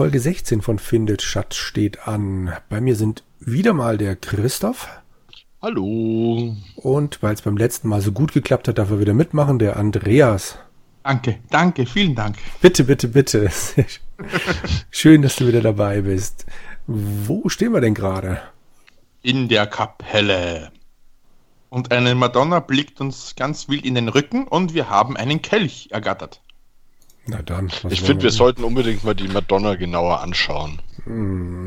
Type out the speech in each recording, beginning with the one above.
Folge 16 von Findet Schatz steht an. Bei mir sind wieder mal der Christoph. Hallo. Und weil es beim letzten Mal so gut geklappt hat, darf er wieder mitmachen, der Andreas. Danke, danke, vielen Dank. Bitte, bitte, bitte. Schön, dass du wieder dabei bist. Wo stehen wir denn gerade? In der Kapelle. Und eine Madonna blickt uns ganz wild in den Rücken und wir haben einen Kelch ergattert. Na dann. Ich finde, wir sollten unbedingt mal die Madonna genauer anschauen.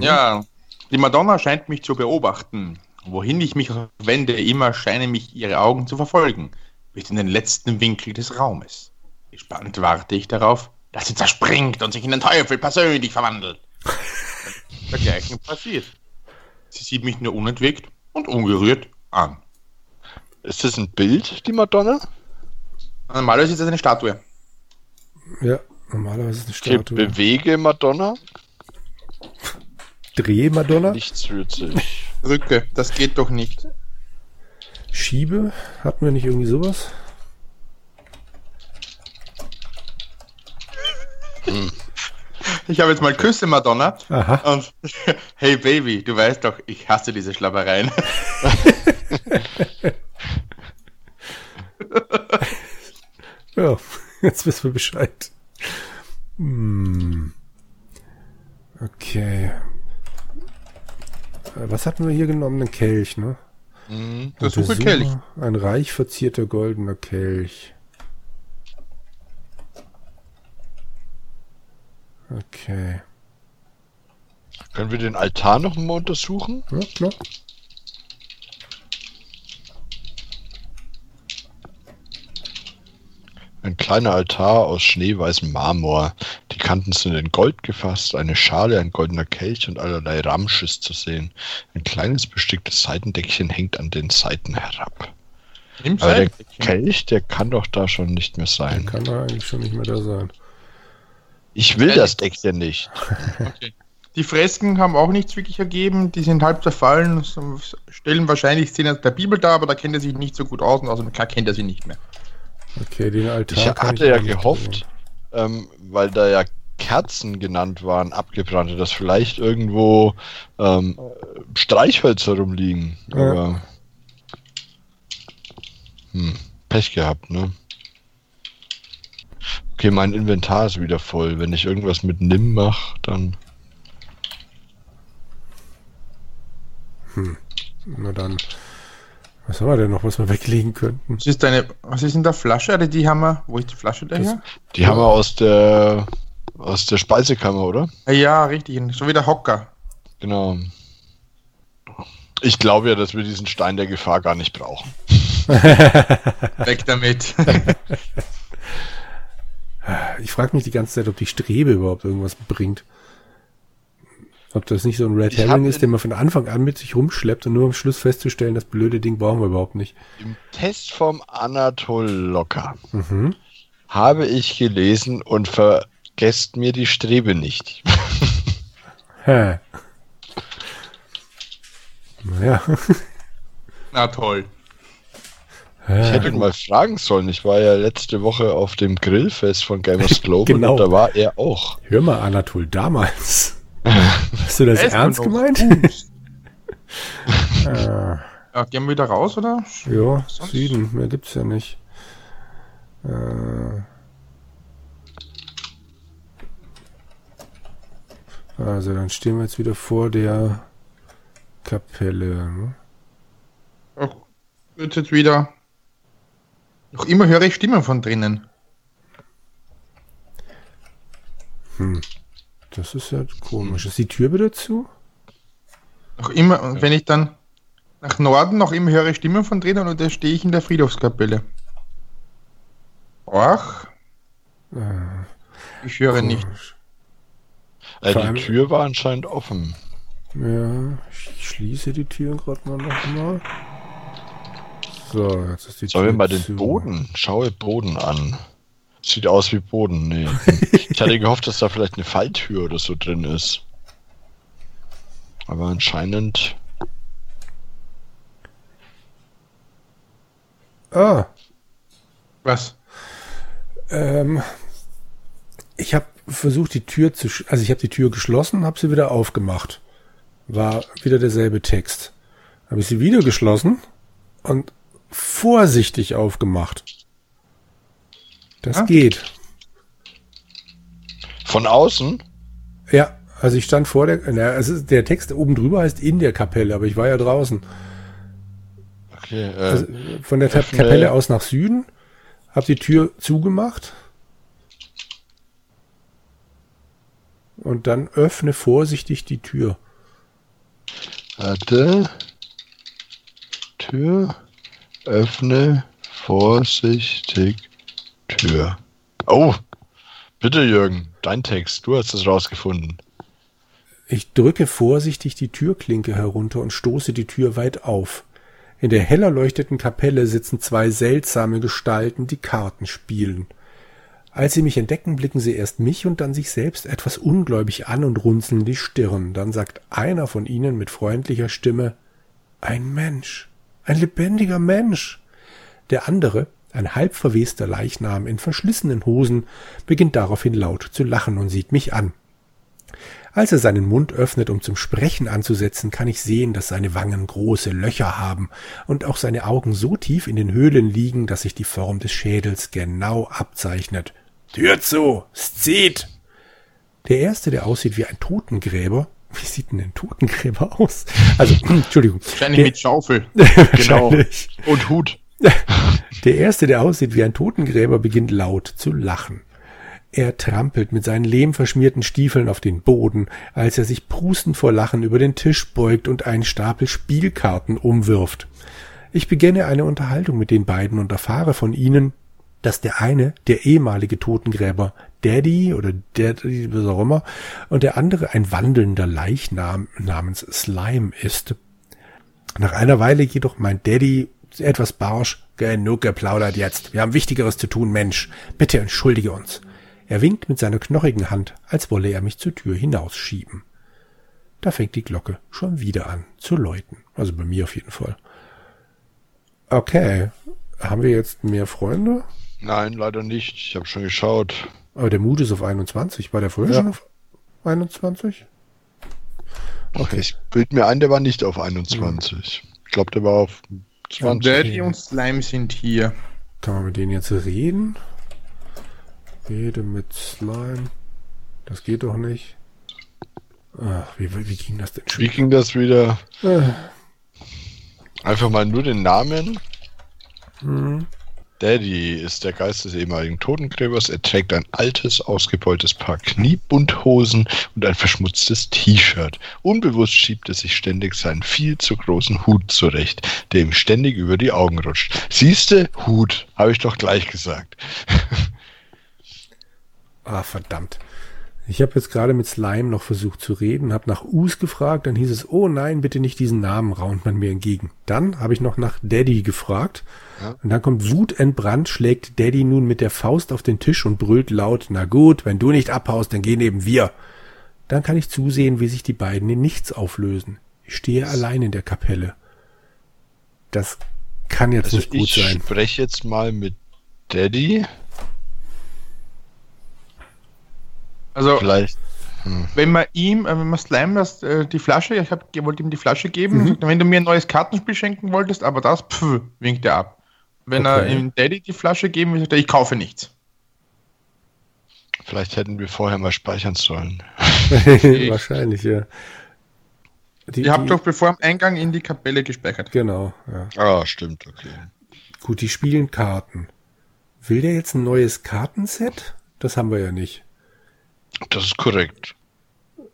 Ja, die Madonna scheint mich zu beobachten. Wohin ich mich wende, immer scheinen mich ihre Augen zu verfolgen, bis in den letzten Winkel des Raumes. Gespannt warte ich darauf, dass sie zerspringt und sich in den Teufel persönlich verwandelt. Dergleichen passiert. Sie sieht mich nur unentwegt und ungerührt an. Ist das ein Bild, die Madonna? Normalerweise ist das eine Statue. Ja, normalerweise ist eine Statue. bewege Madonna. Dreh Madonna. Nichts rührt sich. Rücke, das geht doch nicht. Schiebe. Hatten wir nicht irgendwie sowas? Ich habe jetzt mal Küsse Madonna Aha. und hey Baby, du weißt doch, ich hasse diese Schlappereien. Ja, jetzt wissen wir Bescheid. Hm. Okay. Äh, Was hatten wir hier genommen? Einen Kelch, ne? Mhm. Der Untersuche Kelch. Ein reich verzierter goldener Kelch. Okay. Können wir den Altar noch mal untersuchen? Ja, klar. Ein kleiner Altar aus schneeweißem Marmor. Die Kanten sind in Gold gefasst, eine Schale, ein goldener Kelch und allerlei Ramsches zu sehen. Ein kleines besticktes Seitendeckchen hängt an den Seiten herab. Nimm Aber der. Kelch, der kann doch da schon nicht mehr sein. Kann er eigentlich schon nicht mehr da sein. Ich will das Deckchen nicht. Okay. Die Fresken haben auch nichts wirklich ergeben, die sind halb zerfallen, stellen wahrscheinlich Szenen aus der Bibel dar, aber da kennt er sich nicht so gut aus und außerdem klar kennt er sie nicht mehr. Okay, den Altar. Ich hatte ja auch nicht gehofft, ähm, weil da ja Kerzen genannt waren, abgebrannte, dass vielleicht irgendwo ähm, Streichhölzer rumliegen. Ja. Aber hm, Pech gehabt, ne? Okay, mein Inventar ist wieder voll. Wenn ich irgendwas mit Nimm mache, dann. Na dann. Was haben wir denn noch, was wir weglegen könnten? Was ist deine, was ist in der Flasche? Oder die haben wir, wo ist die Flasche daher? Die haben wir aus der aus der Speisekammer, oder? Ja, richtig, so wie der Hocker. Genau. Ich glaube ja, dass wir diesen Stein der Gefahr gar nicht brauchen. Weg damit. Ich frage mich die ganze Zeit, ob die Strebe überhaupt irgendwas bringt. Ob das nicht so ein Red Herring ist, den man von Anfang an mit sich rumschleppt und nur am Schluss festzustellen, das blöde Ding brauchen wir überhaupt nicht. Im Test vom Anatol Locker Mhm. habe ich gelesen und vergesst mir die Strebe nicht. Hä. Naja. Na toll. Ich hätte ihn mal fragen sollen. Ich war ja letzte Woche auf dem Grillfest von Gamers Global Genau. und da war er auch. Hör mal, Anatol, damals. Hast du das man ernst gemeint? äh, Ja, gehen wir wieder raus, oder? ja, Sonst- Süden, mehr gibt's ja nicht. Äh, also, dann stehen wir jetzt wieder vor der Kapelle. Ne? Ach, Wird jetzt wieder. Noch immer höre ich Stimmen von drinnen. Das ist ja komisch. Ist die Tür wieder zu? Noch immer, und wenn ich dann nach Norden noch immer höre Stimmen von drinnen und da stehe ich in der Friedhofskapelle. Ach, Äh, ich höre nicht. komisch. Äh, Vor die allem- Tür war anscheinend offen. Ja, ich schließe die Tür gerade mal nochmal. So, jetzt ist die Sollen wir Tür mal den zu. Boden? Schaue Boden an. Sieht aus wie Boden. Nee. ich hatte gehofft, dass da vielleicht eine Falltür oder so drin ist. Aber anscheinend. Ah, Was? ähm, ich habe versucht die Tür zu, sch- also ich habe die Tür geschlossen, habe sie wieder aufgemacht. War wieder derselbe Text. Habe ich sie wieder geschlossen und vorsichtig aufgemacht. Das Ah. geht. Von außen? Ja, also ich stand vor der, na, also der Text oben drüber heißt in der Kapelle, aber ich war ja draußen. Okay, äh, Also von der öffne- Kapelle aus nach Süden, habe die Tür zugemacht und dann öffne vorsichtig die Tür. warte. Tür. Öffne vorsichtig Tür. Oh, bitte Jürgen, dein Text, du hast es rausgefunden. Ich drücke vorsichtig die Türklinke herunter und stoße die Tür weit auf. In der hell erleuchteten Kapelle sitzen zwei seltsame Gestalten, die Karten spielen. Als sie mich entdecken, blicken sie erst mich und dann sich selbst etwas ungläubig an und runzeln die Stirn. Dann sagt einer von ihnen mit freundlicher Stimme Ein Mensch, ein lebendiger Mensch. Der andere, ein halb verwester Leichnam in verschlissenen Hosen, beginnt daraufhin laut zu lachen und sieht mich an. Als er seinen Mund öffnet, um zum Sprechen anzusetzen, kann ich sehen, dass seine Wangen große Löcher haben und auch seine Augen so tief in den Höhlen liegen, dass sich die Form des Schädels genau abzeichnet. Tür zu! Es zieht! Der erste, der aussieht wie ein Totengräber. Wie sieht denn ein Totengräber aus? Also, Entschuldigung. Wahrscheinlich Der- mit Schaufel. Genau. Und Hut. Der erste, der aussieht wie ein Totengräber, beginnt laut zu lachen. Er trampelt mit seinen lehmverschmierten Stiefeln auf den Boden, als er sich prustend vor Lachen über den Tisch beugt und einen Stapel Spielkarten umwirft. Ich beginne eine Unterhaltung mit den beiden und erfahre von ihnen, dass der eine, der ehemalige Totengräber, Daddy oder Daddy, was auch immer, und der andere ein wandelnder Leichnam namens Slime ist. Nach einer Weile jedoch meint Daddy etwas barsch, genug geplaudert jetzt. Wir haben Wichtigeres zu tun, Mensch. Bitte entschuldige uns. Er winkt mit seiner knochigen Hand, als wolle er mich zur Tür hinausschieben. Da fängt die Glocke schon wieder an zu läuten. Also bei mir auf jeden Fall. Okay. Haben wir jetzt mehr Freunde? Nein, leider nicht. Ich habe schon geschaut. Aber der Mut ist auf 21. War der vorher Ja. schon auf 21? Okay. Ich bild mir ein, der war nicht auf 21. Ich glaube, der war auf 20. Daddy und Slime sind hier. Kann man mit denen jetzt reden? Rede mit Slime. Das geht doch nicht. Ach, wie, wie ging das denn Wie schon? ging das wieder? Äh, Einfach mal nur den Namen. hm. Daddy ist der Geist des ehemaligen Totengräbers. Er trägt ein altes, ausgebeultes Paar Kniebundhosen und ein verschmutztes T-Shirt. Unbewusst schiebt er sich ständig seinen viel zu großen Hut zurecht, der ihm ständig über die Augen rutscht. Siehste, Hut, habe ich doch gleich gesagt. Ah, verdammt. Ich habe jetzt gerade mit Slime noch versucht zu reden, habe nach Us gefragt, dann hieß es, oh nein, bitte nicht diesen Namen, raunt man mir entgegen. Dann habe ich noch nach Daddy gefragt Ja. und dann kommt wutentbrannt, schlägt Daddy nun mit der Faust auf den Tisch und brüllt laut, na gut, wenn du nicht abhaust, dann gehen eben wir. Dann kann ich zusehen, wie sich die beiden in nichts auflösen. Ich stehe allein in der Kapelle. Das kann jetzt Also nicht gut ich sein. spreche jetzt mal mit Daddy. Also, Vielleicht. wenn man ihm, äh, wenn man Slime das, äh, die Flasche, ich hab, wollte ihm die Flasche geben, Mhm. sagt er, wenn du mir ein neues Kartenspiel schenken wolltest, aber das, pff, winkt er ab. Wenn er Okay. ihm Daddy die Flasche geben will, sagt er, ich kaufe nichts. Vielleicht hätten wir vorher mal speichern sollen. Wahrscheinlich, ja. Die, Ihr habt die- doch bevor am Eingang in die Kapelle gespeichert. Genau, ja. Ah, stimmt, okay. Gut, die spielen Karten. Will der jetzt ein neues Kartenset? Das haben wir ja nicht. Das ist korrekt.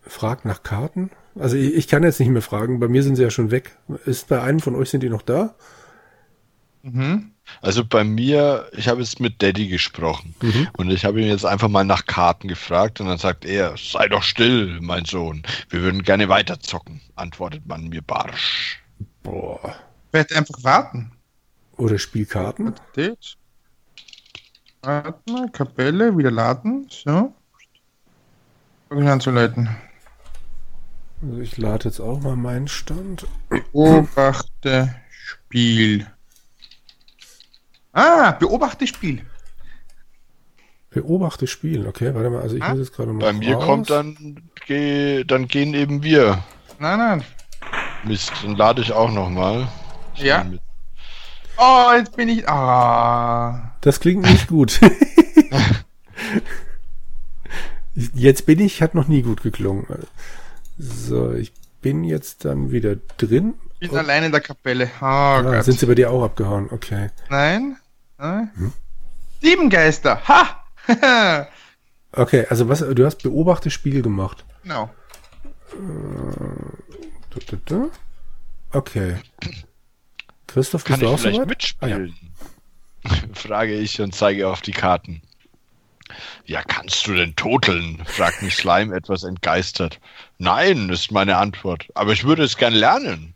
Fragt nach Karten? Also ich, ich kann jetzt nicht mehr fragen, bei mir sind sie ja schon weg. Ist bei einem von euch sind die noch da? Mhm. Also bei mir, ich habe jetzt mit Daddy gesprochen Mhm. und ich habe ihn jetzt einfach mal nach Karten gefragt und dann sagt er, sei doch still, mein Sohn, wir würden gerne weiterzocken, antwortet man mir barsch. Boah. Vielleicht einfach warten. Oder Spielkarten? Warten Kapelle, wieder laden. So. Fang ich an zu leiten. Also ich lade jetzt auch mal meinen Stand. Beobachte Spiel. Ah, beobachte Spiel. Beobachte spielen. Okay, warte mal. Also ich Ah, muss jetzt gerade mal Bei mir raus. kommt dann, geh, dann gehen eben wir. Nein, nein. Mist, dann lade ich auch nochmal. Ja. Oh, jetzt bin ich. Ah. Das klingt nicht gut. jetzt bin ich, hat noch nie gut geklungen. So, ich bin jetzt dann wieder drin. Ich bin Oh. allein in der Kapelle. Oh Ah, Gott. sind sie bei dir auch abgehauen? Okay. Nein? Nein? Hm? Sieben Geister. Ha! Okay, also was, du hast beobachte Spiel gemacht. genau. Du, du. Okay. Christoph, Kann bist du ich auch vielleicht soweit? mitspielen? Frage ich und zeige auf die Karten. Ja, kannst du denn toteln? fragt mich Slime etwas entgeistert. Nein, ist meine Antwort. Aber ich würde es gern lernen.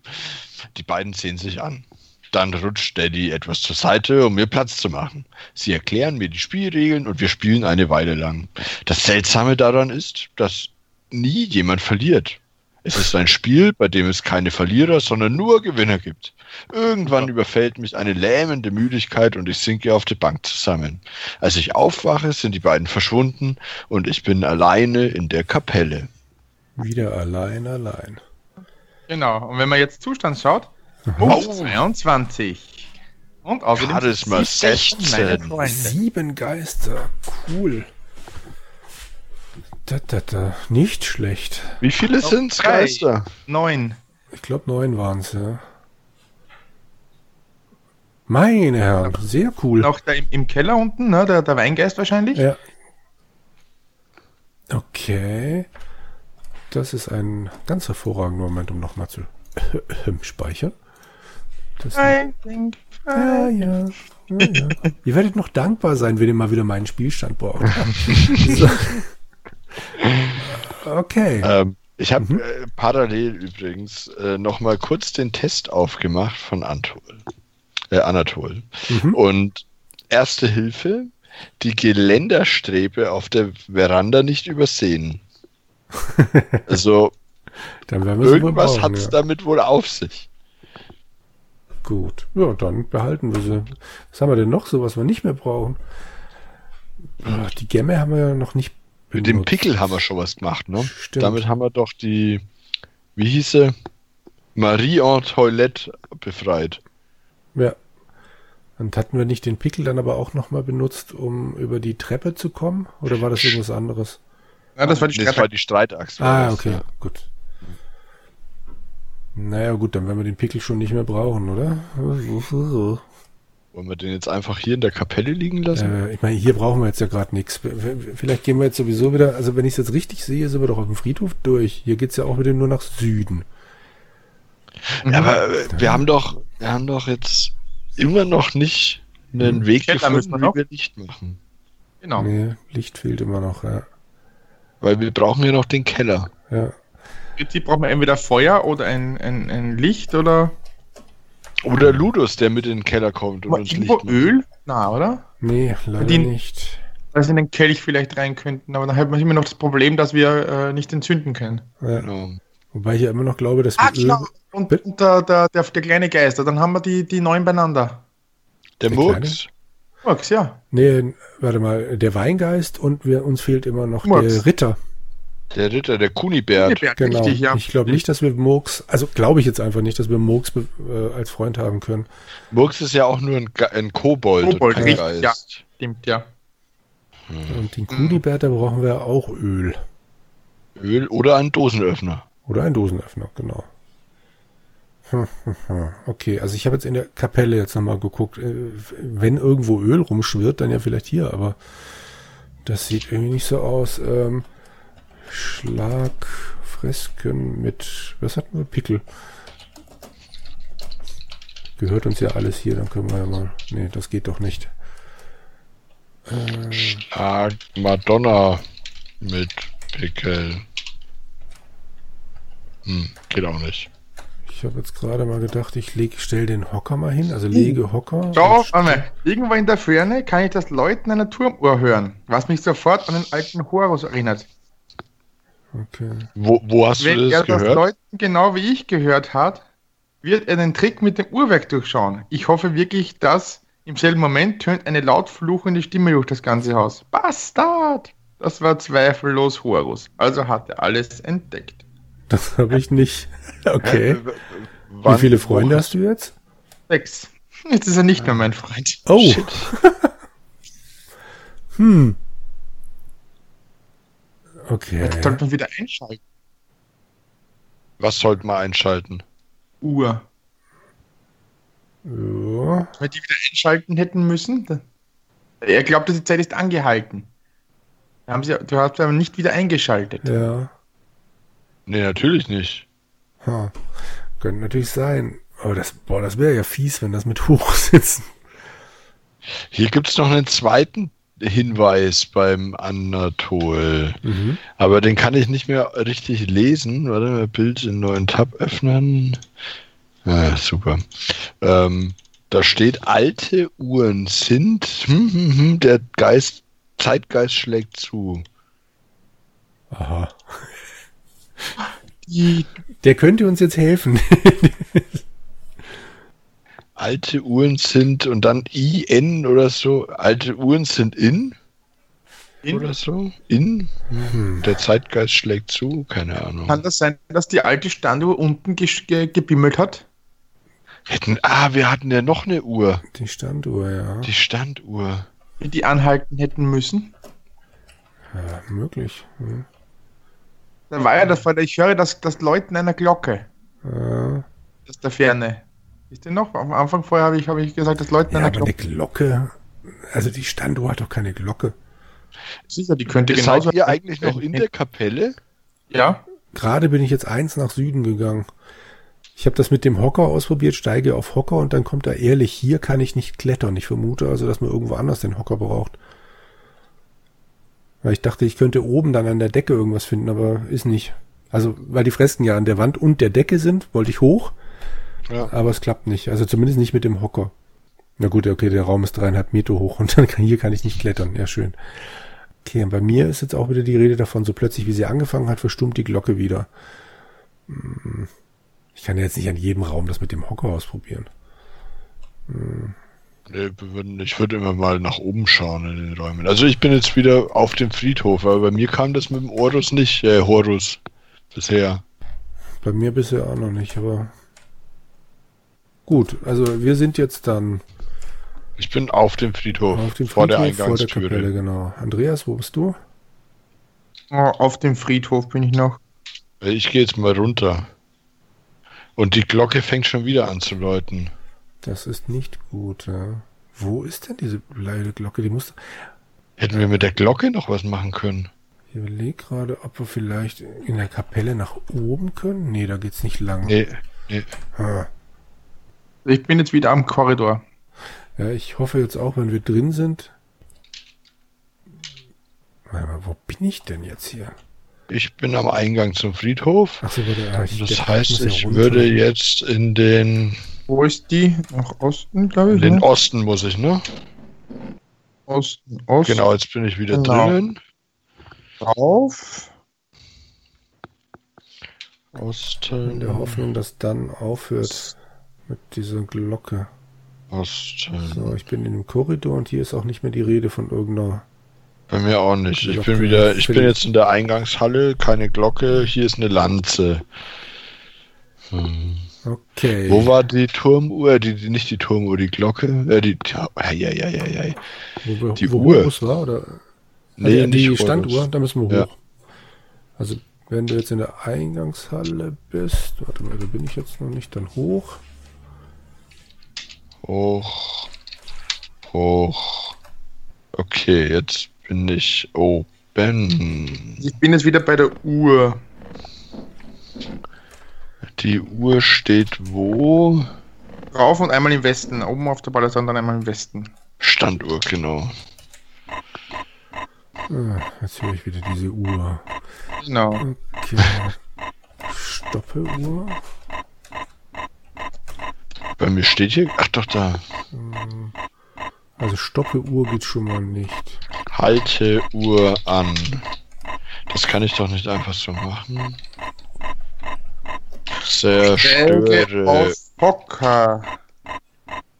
Die beiden sehen sich an. Dann rutscht Daddy etwas zur Seite, um mir Platz zu machen. Sie erklären mir die Spielregeln und wir spielen eine Weile lang. Das Seltsame daran ist, dass nie jemand verliert. Es ist ein Spiel, bei dem es keine Verlierer, sondern nur Gewinner gibt. Irgendwann überfällt mich eine lähmende Müdigkeit und ich sinke auf die Bank zusammen. Als ich aufwache, sind die beiden verschwunden und ich bin alleine in der Kapelle. Wieder allein, allein. Genau. Und wenn man jetzt Zustand schaut, Oh. Move 22. Und außerdem Charisma 17 meine 16. Freunde. Sieben Geister. Cool. Da, da, da. Nicht schlecht. Wie viele sind's, drei. Geister? Neun. Ich glaube, neun waren es, ja. Meine Herren, sehr cool. Noch da im, im Keller unten, ne? Der, der Weingeist wahrscheinlich. Ja. Okay. Das ist ein ganz hervorragender Moment, um nochmal zu speichern. Das I think ja, ja, ja, ja. Ihr werdet noch dankbar sein, wenn ihr mal wieder meinen Spielstand braucht. so. Okay. Ähm, ich habe Mhm. äh, parallel übrigens äh, noch mal kurz den Test aufgemacht von Antol, äh, Anatol. Mhm. Und erste Hilfe, die Geländerstrebe auf der Veranda nicht übersehen. Also irgendwas hat es ja. damit wohl auf sich. Gut. Ja, dann behalten wir sie. Was haben wir denn noch so, was wir nicht mehr brauchen? Die Gemme haben wir ja noch nicht Mit dem. Pickel haben wir schon was gemacht, ne? Stimmt. Damit haben wir doch die, wie hieß sie? Marie Antoilette befreit. Ja. Und hatten wir nicht den Pickel dann aber auch nochmal benutzt, um über die Treppe zu kommen? Oder war das irgendwas anderes? Ja, das war die Nee, war die Streitaxt. war Ah, das, okay, ja. gut. Naja, gut, dann werden wir den Pickel schon nicht mehr brauchen, oder? Wollen wir den jetzt einfach hier in der Kapelle liegen lassen? Äh, ich meine, hier brauchen wir jetzt ja gerade nichts. Vielleicht gehen wir jetzt sowieso wieder, also wenn ich es jetzt richtig sehe, sind wir doch auf dem Friedhof durch. Hier geht's ja auch wieder nur nach Süden. Mhm. Ja, aber äh, wir haben doch, wir haben doch jetzt immer noch nicht einen Hm. Weg Keller müssen gefunden, wir noch. wie wir Licht machen. Genau. Nee, Licht fehlt immer noch, ja. Weil wir brauchen ja noch den Keller. ja. Im Prinzip braucht man entweder Feuer oder ein, ein, ein Licht oder Oder Ludus, der mit in den Keller kommt und uns irgendwo Licht macht. Öl. Na, oder? Nee, leider Die- nicht. Dass sie in den Kelch vielleicht rein könnten, aber dann hat man immer noch das Problem, dass wir äh, nicht entzünden können. Ja. Genau. Wobei ich ja immer noch glaube, dass wir Ah, genau. Öl- Und, Bitte? und der, der, der, der kleine Geister, dann haben wir die, die neun beieinander. Der, Der Murks. Max, ja. Nee, warte mal, der Weingeist und wir, uns fehlt immer noch Murks. der Ritter. Der Ritter, der Kunibert. Berg, Genau. Richtig, ja. Ich glaube nicht, dass wir Murks, also glaube ich jetzt einfach nicht, dass wir Murks äh, als Freund haben können. Murks ist ja auch nur ein, ein Kobold, Kobold, und richtig, Geist. Stimmt, ja. Und den Kunibert, da brauchen wir auch Öl. Öl oder ein Dosenöffner. Oder ein Dosenöffner, genau. Okay, also ich habe jetzt in der Kapelle jetzt nochmal geguckt. äh, Wenn irgendwo Öl rumschwirrt, dann ja vielleicht hier, aber das sieht irgendwie nicht so aus. Ähm, Schlagfresken mit, was hatten wir? Pickel. Gehört uns ja alles hier, dann können wir ja mal. Nee, das geht doch nicht. Äh, Ah, Madonna mit Pickel. Hm, geht auch nicht. ich habe jetzt gerade mal gedacht, ich leg, stell den Hocker mal hin, also lege Hocker. Und einmal. Irgendwo in der Ferne kann ich das Läuten einer Turmuhr hören, was mich sofort an den alten Horus erinnert. Okay. Wo, wo hast Wenn du er das das gehört? Läuten genau wie ich gehört hat, wird er den Trick mit dem Uhrwerk durchschauen. Ich hoffe wirklich, dass Im selben Moment tönt eine laut fluchende Stimme durch das ganze Haus. Bastard! Das war zweifellos Horus. Also hat er alles entdeckt. Das habe ich nicht. Okay. Äh, Wie viele Freunde hast du jetzt? Sechs. Jetzt ist er nicht mehr mein Freund. Oh. Shit. Hm. Okay. Jetzt sollte man wieder einschalten. Was sollte man einschalten? Uhr. Ja. Wenn wir die wieder einschalten hätten müssen. Er glaubt, die Zeit ist angehalten. Haben sie, du hast aber nicht wieder eingeschaltet. ja. Nee, natürlich nicht. Ha. Könnte natürlich sein. Aber das, boah, das wäre ja fies, wenn das mit hochsitzen. Hier gibt's noch einen zweiten Hinweis beim Anatol. Mhm. Aber den kann ich nicht mehr richtig lesen. Warte mal, Bild in neuen Tab öffnen. Ah, super. Ähm, da steht, alte Uhren sind, hm, hm, hm, der Geist, Zeitgeist schlägt zu. Aha. Die, Der könnte uns jetzt helfen. Alte Uhren sind und dann IN oder so. Alte Uhren sind in oder so. In. Der Zeitgeist schlägt zu. Keine Ahnung. kann das sein, dass die alte Standuhr unten gesch- ge gebimmelt hat? Hätten, ah, wir hatten ja noch eine Uhr. Die Standuhr, ja. Die Standuhr. Die die anhalten hätten müssen? ja möglich. Hm. Da war ja das, weil ich höre das, das Läuten einer Glocke Ja. aus der Ferne. Ist denn noch? Am Anfang vorher habe ich, habe ich gesagt, das Läuten ja, einer aber eine Glocke. Glocke. Also die Standuhr hat doch keine Glocke. Sicher, die könnte Seid genauso. ihr eigentlich noch in der Kapelle? Ja. Gerade bin ich jetzt eins nach Süden gegangen. Ich habe das mit dem Hocker ausprobiert, steige auf Hocker und dann kommt da ehrlich, hier kann ich nicht klettern. Ich vermute also, dass man irgendwo anders den Hocker braucht. Weil ich dachte, ich könnte oben dann an der Decke irgendwas finden, aber ist nicht. Also, weil die Fresken ja an der Wand und der Decke sind, wollte ich hoch, Ja. aber es klappt nicht. Also zumindest nicht mit dem Hocker. Na gut, okay, der Raum ist dreieinhalb Meter hoch und dann kann, hier kann ich nicht klettern. Ja, schön. Okay, und bei mir ist jetzt auch wieder die Rede davon, so plötzlich, wie sie angefangen hat, verstummt die Glocke wieder. Hm. Ich kann ja jetzt nicht an jedem Raum das mit dem Hocker ausprobieren. Würden- Ich würde immer mal nach oben schauen in den Räumen. Also ich bin jetzt wieder auf dem Friedhof, aber bei mir kam das mit dem Horus nicht, äh, Horus bisher. Bei mir bisher auch noch nicht, aber gut. Also wir sind jetzt dann Ich bin auf dem Friedhof, auf dem vor der Friedhof, vor der. Kapelle, genau. Andreas, wo bist du? Oh, auf dem Friedhof bin ich noch. Äh, Ich gehe jetzt mal runter. Und die Glocke fängt schon wieder an zu läuten. Das ist nicht gut. Ja. Wo ist denn diese blöde Glocke? Die muss. Hätten wir mit der Glocke noch was machen können? Ich überlege gerade, ob wir vielleicht in der Kapelle nach oben können. Nee, da geht's nicht lang. Nee, nee. Ah. Ich bin jetzt wieder am Korridor. Ja, ich hoffe jetzt auch, wenn wir drin sind. Warte mal, wo bin ich denn jetzt hier? Ich bin am Eingang zum Friedhof. Ach so, der, ich, Das heißt, ich runter. würde jetzt in den, Wo ist die? Nach Osten, glaube in ich. den ne? Osten muss ich, ne? Osten, Osten. Genau, jetzt bin ich wieder Genau. drinnen. Auf. In Osten. der Hoffnung, dass dann aufhört mit dieser Glocke. Osten. So, ich bin in dem Korridor und hier ist auch nicht mehr die Rede von irgendeiner. Bei mir auch nicht. Ich bin wieder, ich bin jetzt in der Eingangshalle, keine Glocke, hier ist eine Lanze. Hm. Okay. Wo war die Turmuhr? Die, die, nicht die Turmuhr, die Glocke? Äh, die, ja, ja, ja, ja, ja. wo, wir, die wo Uhr? Horus war? Oder? Nee, Also die nicht Standuhr, Horus. da müssen wir Ja. hoch. Also, wenn du jetzt in der Eingangshalle bist, warte mal, da bin ich jetzt noch nicht, dann hoch. Hoch. Hoch. Okay, jetzt bin ich oben. Ich bin jetzt wieder bei der Uhr. Die Uhr steht wo? Rauf und einmal im Westen. Oben auf der Balustrade, dann einmal im Westen. Standuhr, genau. Ah, jetzt höre ich wieder diese Uhr. Genau. Okay. Stoppuhr. Bei mir steht hier. Ach doch, da. Also Stoppuhr geht schon mal nicht. Halte Uhr an. Das kann ich doch nicht einfach so machen. Zerstöre. Hocker.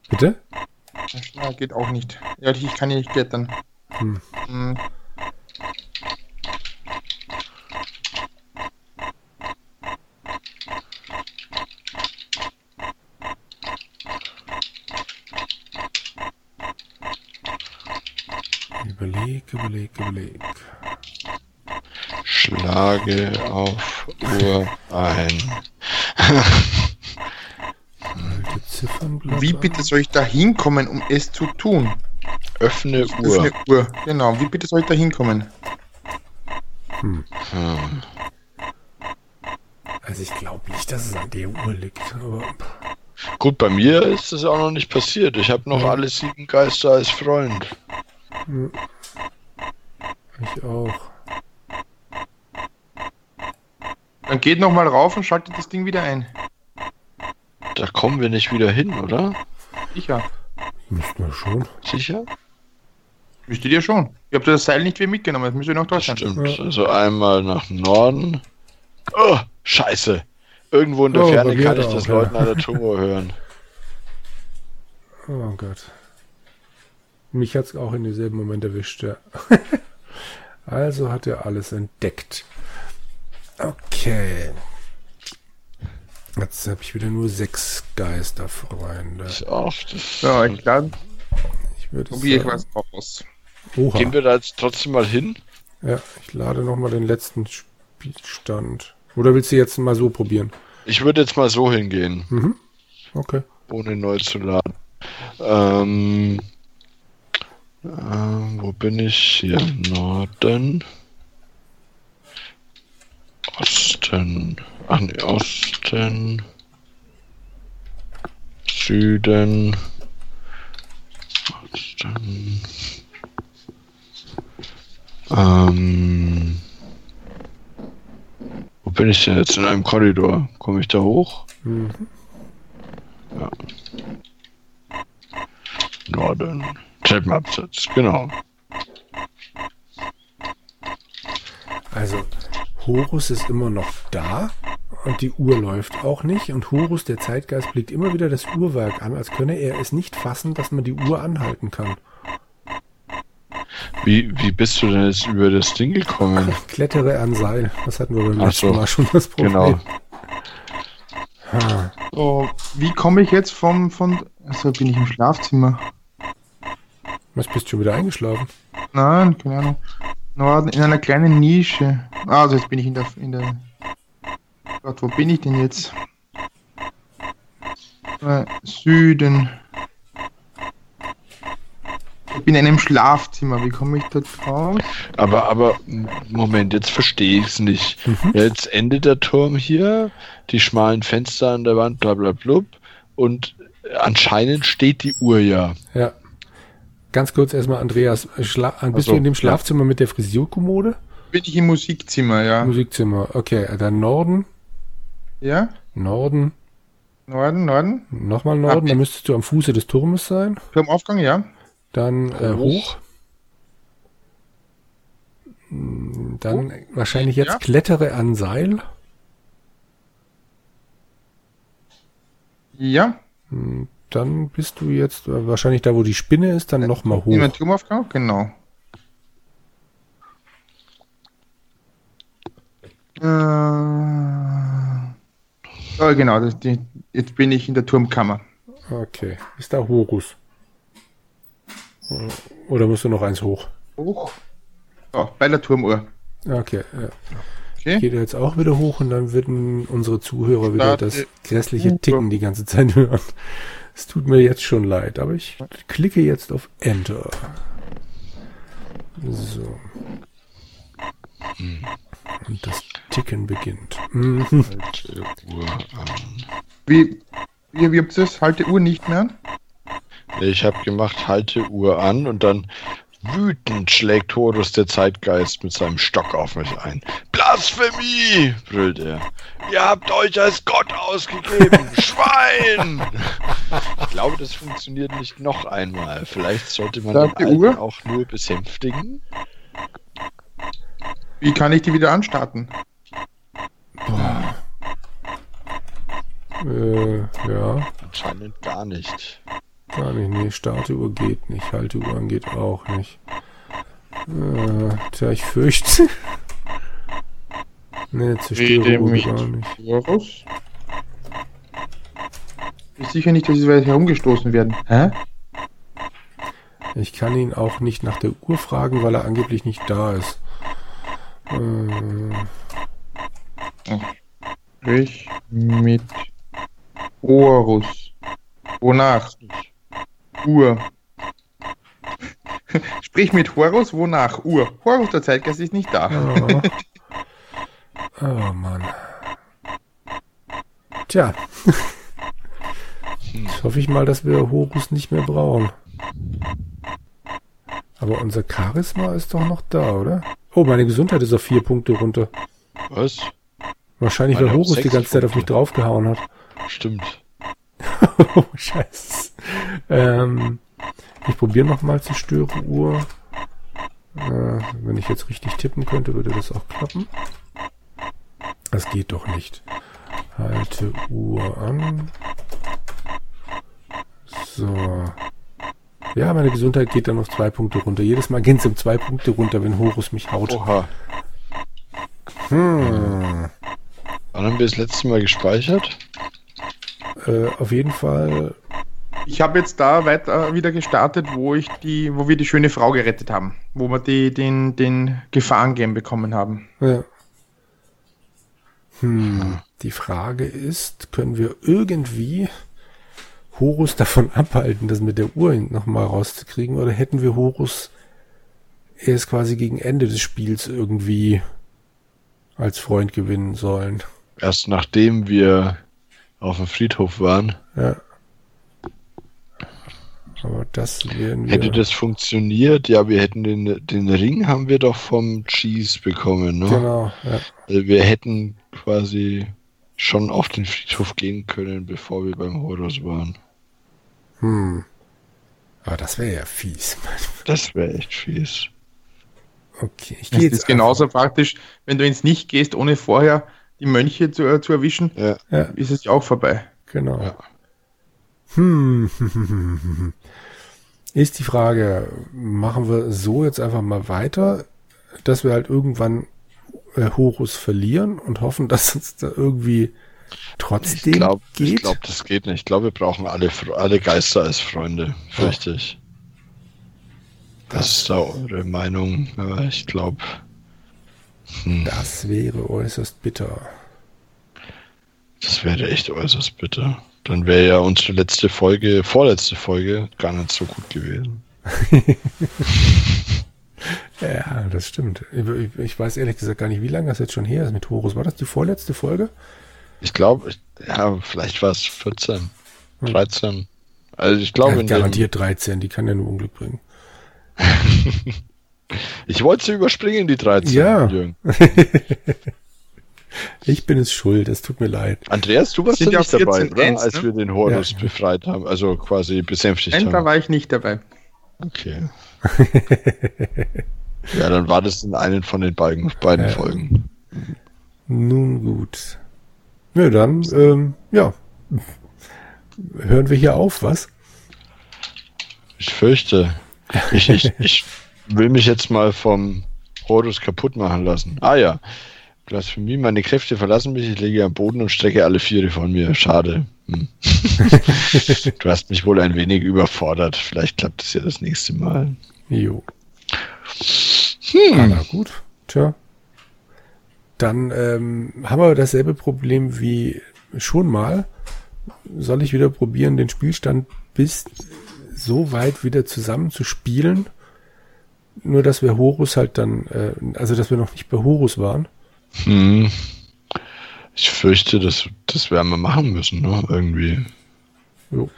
Bitte? Ja, geht auch nicht. Ja, ich kann hier nicht klettern. Hm. Hm. Überleg, überleg. Schlage auf Uhr ein. Wie bitte soll ich da hinkommen, um es zu tun? Öffne Uhr. Öffne Uhr. Genau, wie bitte soll ich da hinkommen? Hm. Also ich glaube nicht, dass es an der Uhr liegt. Aber Gut, bei mir ist das auch noch nicht passiert. Ich habe noch alle sieben Geister als Freund. Ich auch. Dann geht nochmal rauf und schaltet das Ding wieder ein. Da kommen wir nicht wieder hin, oder? Sicher. Müssten wir schon. Sicher? Müsstet ihr schon. Ihr habt das Seil nicht wieder mitgenommen, das müsst ihr noch Das dort sein. stimmt. Ja. Also einmal nach Norden. Oh, scheiße. Irgendwo in der Oh, Ferne kann ich das auch, ja. Läuten einer Turbo hören. Oh Gott. Mich hat's auch in demselben Moment erwischt, ja. also hat er alles entdeckt. Okay. Jetzt habe ich wieder nur sechs Geisterfreunde. Ich auch. Das So, ich lade, Ich würde probiere ich was aus. Oha. Gehen wir da jetzt trotzdem mal hin? Ja, ich lade nochmal den letzten Spielstand. Oder willst du jetzt mal so probieren? Ich würde jetzt mal so hingehen, Mhm. Okay. ohne neu zu laden. Ähm, äh, wo bin ich? Hier, Norden. Osten. Ach nee, Osten. Süden. Osten. Ähm, wo bin ich denn jetzt? In einem Korridor. Komme ich da hoch? Mhm. Norden. Treppenabsatz, genau. Also, Horus ist immer noch da und die Uhr läuft auch nicht. Und Horus, der Zeitgeist, blickt immer wieder das Uhrwerk an, als könne er es nicht fassen, dass man die Uhr anhalten kann. Wie, wie bist du denn jetzt über das Ding gekommen? Klettere an Seil. Das hatten wir beim Ach letzten so. Mal schon das Problem. Genau. Ha. So, wie komme ich jetzt vom, von, also bin ich im Schlafzimmer? Was bist du schon wieder eingeschlafen? Nein, keine Ahnung. Norden, in einer kleinen Nische. Ah, also jetzt bin ich in der, in der, Gott, wo bin ich denn jetzt? Äh, Süden. Ich bin in einem Schlafzimmer. Wie komme ich da drauf? Aber, aber, Moment, jetzt verstehe ich es nicht. Mhm. Jetzt endet der Turm hier, die schmalen Fenster an der Wand, bla bla blub. Und anscheinend steht die Uhr ja. Ja. Ganz kurz erstmal, Andreas, Schla äh, bist so, du in dem ja. Schlafzimmer mit der Frisurkommode? Bin ich im Musikzimmer, ja. Musikzimmer, okay. Dann Norden, Ja? Norden, Norden, Norden. nochmal Norden, Ah, dann müsstest du am Fuße des Turmes sein. Turmaufgang, ja. Dann äh, hoch. Hoch. Mm, Dann wahrscheinlich jetzt Ja. klettere an Seil. Ja. Dann bist du jetzt äh, wahrscheinlich da, wo die Spinne ist, dann nochmal In den hoch. Turmaufgang, genau. Äh, oh, genau, das, die, jetzt bin ich in der Turmkammer. Okay. Ist da Horus? Oder musst du noch eins hoch? Hoch. So, bei der Turmuhr. Okay, ja. Okay. Geht er jetzt auch wieder hoch und dann würden unsere Zuhörer wieder das grässliche Ticken die ganze Zeit hören. Es tut mir jetzt schon leid, aber ich klicke jetzt auf Enter. So. Und das Ticken beginnt. Mhm. Halte Uhr an. Wie, wie, wie habt ihr das? Halte Uhr nicht mehr an? Ich habe gemacht, halte Uhr an und dann wütend schlägt Horus der Zeitgeist mit seinem Stock auf mich ein. Blasphemie! brüllt er. Ihr habt euch als Gott ausgegeben! Schwein! Ich glaube, das funktioniert nicht noch einmal. Vielleicht sollte man Sagt den die Uhr? Alten auch nur besänftigen. Wie kann ich die wieder anstarten? Äh, ja. Anscheinend gar nicht. Gar nicht, nee, Startuhr geht nicht, Halteuhren geht auch nicht. Äh, tja, ich fürchte. Nee, Zerstöreruhr mich gar nicht. Horus? Ist sicher nicht, dass sie weit herumgestoßen werden. Hä? Ich kann ihn auch nicht nach der Uhr fragen, weil er angeblich nicht da ist. Äh, Ich mit Horus. Wonach? Uhr. Sprich mit Horus, wonach? Uhr. Horus der Zeitgeist ist nicht da. ja. oh Mann. Tja. Jetzt hoffe ich mal, dass wir Horus nicht mehr brauchen. Aber unser Charisma ist doch noch da, oder? Oh, meine Gesundheit ist auf vier Punkte runter. Was? Wahrscheinlich, weil Horus die ganze Zeit auf mich Punkte. draufgehauen hat. Stimmt. oh, scheiße. Ähm, ich probiere nochmal Zerstöreruhr. Äh, wenn ich jetzt richtig tippen könnte, würde das auch klappen. Das geht doch nicht. Halte Uhr an. So. Ja, meine Gesundheit geht dann auf zwei Punkte runter. Jedes Mal geht es um zwei Punkte runter, wenn Horus mich haut. Oha. Hm. Wann haben wir das letzte Mal gespeichert? Äh, auf jeden Fall. Ich habe jetzt da weiter wieder gestartet, wo ich die, wo wir die schöne Frau gerettet haben, wo wir die, den, den Gefahrengame bekommen haben. Ja. Hm. Die Frage ist, können wir irgendwie Horus davon abhalten, das mit der Uhr nochmal rauszukriegen, oder hätten wir Horus erst quasi gegen Ende des Spiels irgendwie als Freund gewinnen sollen? Erst nachdem wir auf dem Friedhof waren. Ja. Aber das werden wir. Hätte das funktioniert? Ja, wir hätten den, den Ring haben wir doch vom Cheese bekommen, ne? Genau, ja. Also wir hätten quasi schon auf den Friedhof gehen können, bevor wir beim Horus waren. Hm. Aber das wäre ja fies. Das wäre echt fies. Okay, ich Das gehe jetzt. ist genauso praktisch, wenn du ins Nicht gehst, ohne vorher die Mönche zu, äh, zu erwischen, Ja, Ja, ist es ja auch vorbei. genau. Ja. Hm. Ist die Frage, machen wir so jetzt einfach mal weiter, dass wir halt irgendwann äh, Horus verlieren und hoffen, dass uns da irgendwie ich trotzdem glaube, geht? ich glaub, das geht nicht. Ich glaube, wir brauchen alle, alle Geister als Freunde. Fürchte ich. Das ist da eure Meinung, aber ich glaube. Hm, das wäre äußerst bitter. das wäre echt äußerst bitter. Dann wäre ja unsere letzte Folge, vorletzte Folge, gar nicht so gut gewesen. Ja, das stimmt. Ich, ich weiß ehrlich gesagt gar nicht, wie lange das jetzt schon her ist mit Horus. War das die vorletzte Folge? Ich glaube, ja, vielleicht war es 14, Hm. 13. Also ich glaube, Ja, garantiert 13, die kann ja nur Unglück bringen. ich wollte sie überspringen, die 13. Ja. Jürgen. Ich bin es schuld, es tut mir leid. Andreas, du warst ja nicht dabei, 14 oder? Ends, als ne? wir den Horus Ja. befreit haben, also quasi besänftigt Nein, da haben. war ich nicht dabei. Okay. ja, dann war das in einen von den beiden, beiden Ja. Folgen. Nun gut. Ja, dann, ähm, ja. Hören wir hier auf, was? Ich fürchte, ich, ich, ich will mich jetzt mal vom Horus kaputt machen lassen. Ah ja, Blasphemie, meine Kräfte verlassen mich, ich liege am Boden und strecke alle Viere von mir. Schade. Hm. du hast mich wohl ein wenig überfordert. Vielleicht klappt es ja das nächste Mal. Jo. Hm. Ah, na gut. Tja. Dann ähm, haben wir dasselbe Problem wie schon mal. Soll ich wieder probieren, den Spielstand bis so weit wieder zusammen zu spielen? Nur, dass wir Horus halt dann, äh, also dass wir noch nicht bei Horus waren. Hm. Ich fürchte, das, das werden wir machen müssen, ne? Irgendwie. Jo.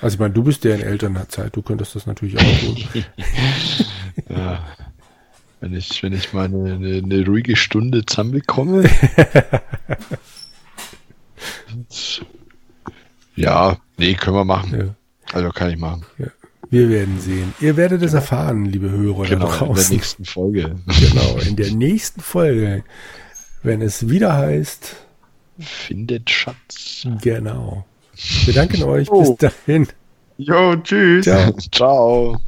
Also ich meine, du bist ja in Elternzeit, du könntest das natürlich auch tun. Ja. Wenn ich, wenn ich mal eine, eine, eine ruhige Stunde zusammenbekomme. ja, nee, können wir machen. Ja. Also kann ich machen. Wir werden sehen. Ihr werdet es erfahren, liebe Hörer Genau, da in der draußen. nächsten Folge. Genau, in der nächsten Folge, wenn es wieder heißt, Findet Schatz. genau. Wir danken euch. Oh. Bis dahin. Jo, tschüss. Ciao. Ciao.